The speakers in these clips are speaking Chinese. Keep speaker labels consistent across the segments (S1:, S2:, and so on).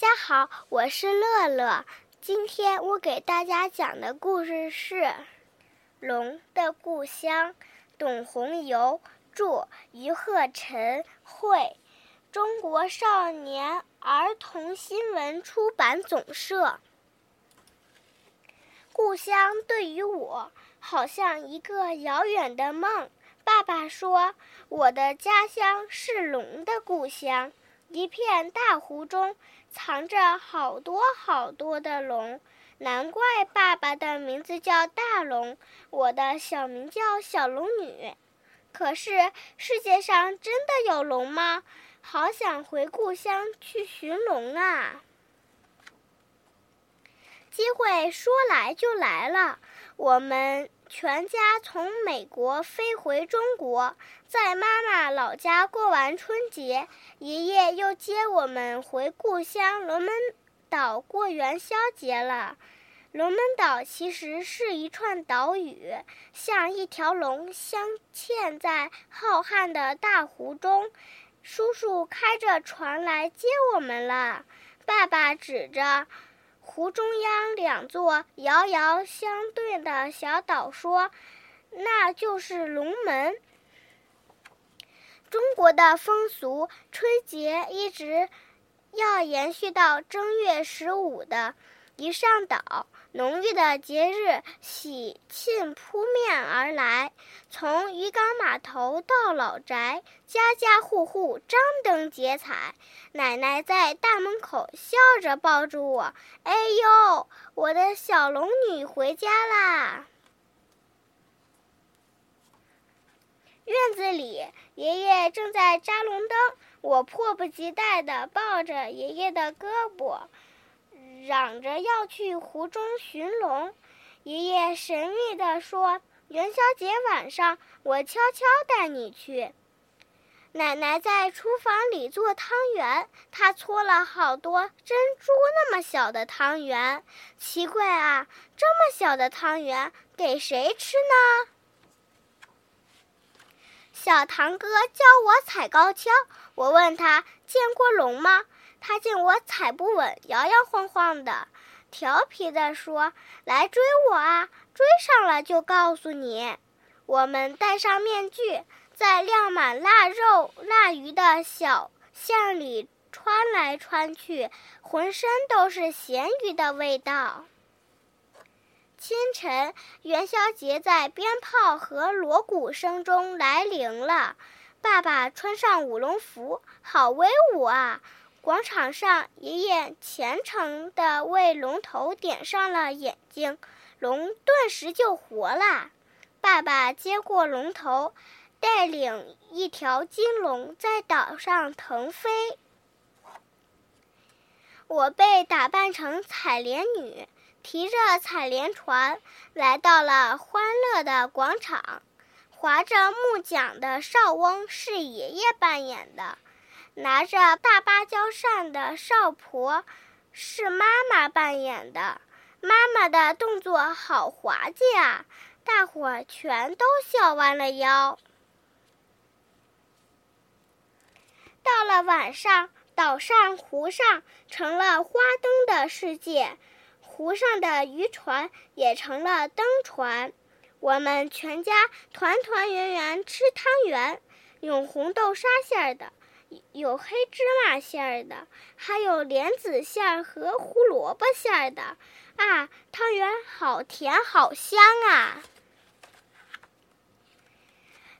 S1: 家好，我是乐乐。今天我给大家讲的故事是《龙的故乡》，董红游著，于鹤晨绘，中国少年儿童新闻出版总社。故乡对于我，好像一个遥远的梦。爸爸说，我的家乡是龙的故乡。一片大湖中藏着好多好多的龙，难怪爸爸的名字叫大龙，我的小名叫小龙女。可是世界上真的有龙吗？好想回故乡去寻龙啊！机会说来就来了，我们。全家从美国飞回中国，在妈妈老家过完春节，爷爷又接我们回故乡龙门岛过元宵节了。龙门岛其实是一串岛屿，像一条龙镶嵌在浩瀚的大湖中。叔叔开着船来接我们了，爸爸指着。湖中央两座遥遥相对的小岛，说：“那就是龙门。”中国的风俗，春节一直要延续到正月十五的。一上岛，浓郁的节日喜庆扑面而来。从渔港码头到老宅，家家户户张灯结彩。奶奶在大门口笑着抱住我：“哎呦，我的小龙女回家啦！”院子里，爷爷正在扎龙灯，我迫不及待地抱着爷爷的胳膊。嚷着要去湖中寻龙，爷爷神秘地说：“元宵节晚上，我悄悄带你去。”奶奶在厨房里做汤圆，她搓了好多珍珠那么小的汤圆。奇怪啊，这么小的汤圆给谁吃呢？小堂哥教我踩高跷，我问他见过龙吗？他见我踩不稳，摇摇晃晃的，调皮地说：“来追我啊！追上了就告诉你。”我们戴上面具，在晾满腊肉、腊鱼的小巷里穿来穿去，浑身都是咸鱼的味道。清晨，元宵节在鞭炮和锣鼓声中来临了。爸爸穿上舞龙服，好威武啊！广场上，爷爷虔诚地为龙头点上了眼睛，龙顿时就活了。爸爸接过龙头，带领一条金龙在岛上腾飞。我被打扮成采莲女，提着采莲船来到了欢乐的广场。划着木桨的少翁是爷爷扮演的。拿着大芭蕉扇的少婆是妈妈扮演的，妈妈的动作好滑稽啊！大伙儿全都笑弯了腰。到了晚上，岛上湖上成了花灯的世界，湖上的渔船也成了灯船。我们全家团团圆圆吃汤圆，用红豆沙馅儿的。有黑芝麻馅儿的，还有莲子馅儿和胡萝卜馅儿的。啊，汤圆好甜好香啊！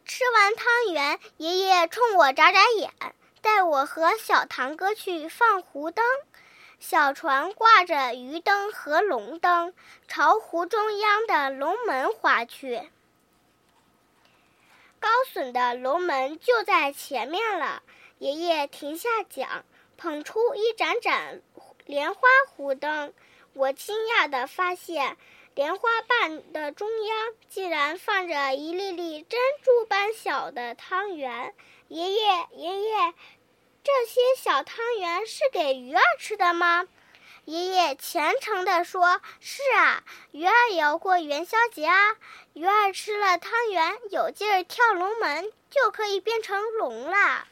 S1: 吃完汤圆，爷爷冲我眨眨眼，带我和小堂哥去放湖灯。小船挂着鱼灯和龙灯，朝湖中央的龙门划去。高耸的龙门就在前面了。爷爷停下桨，捧出一盏盏莲花湖灯。我惊讶地发现，莲花瓣的中央竟然放着一粒粒珍珠般小的汤圆。爷爷，爷爷，这些小汤圆是给鱼儿吃的吗？爷爷虔诚地说：“是啊，鱼儿也要过元宵节啊。鱼儿吃了汤圆，有劲儿跳龙门，就可以变成龙了。”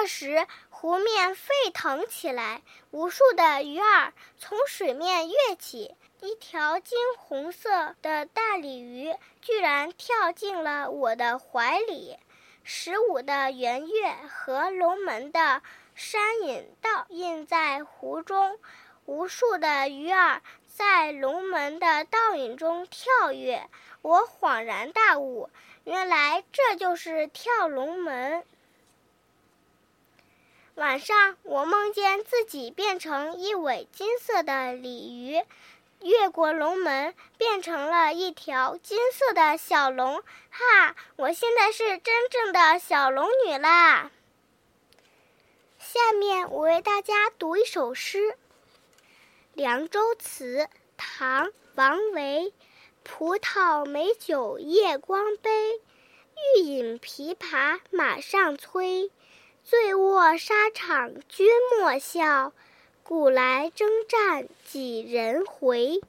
S1: 这时，湖面沸腾起来，无数的鱼儿从水面跃起。一条金红色的大鲤鱼居然跳进了我的怀里。十五的圆月和龙门的山影倒映在湖中，无数的鱼儿在龙门的倒影中跳跃。我恍然大悟，原来这就是跳龙门。晚上，我梦见自己变成一尾金色的鲤鱼。越过龙门，变成了一条金色的小龙，哈！我现在是真正的小龙女啦。下面我为大家读一首诗《凉州词》，唐·王维。葡萄美酒夜光杯，欲饮琵琶马上催。醉卧沙场君莫笑。古来征战几人回？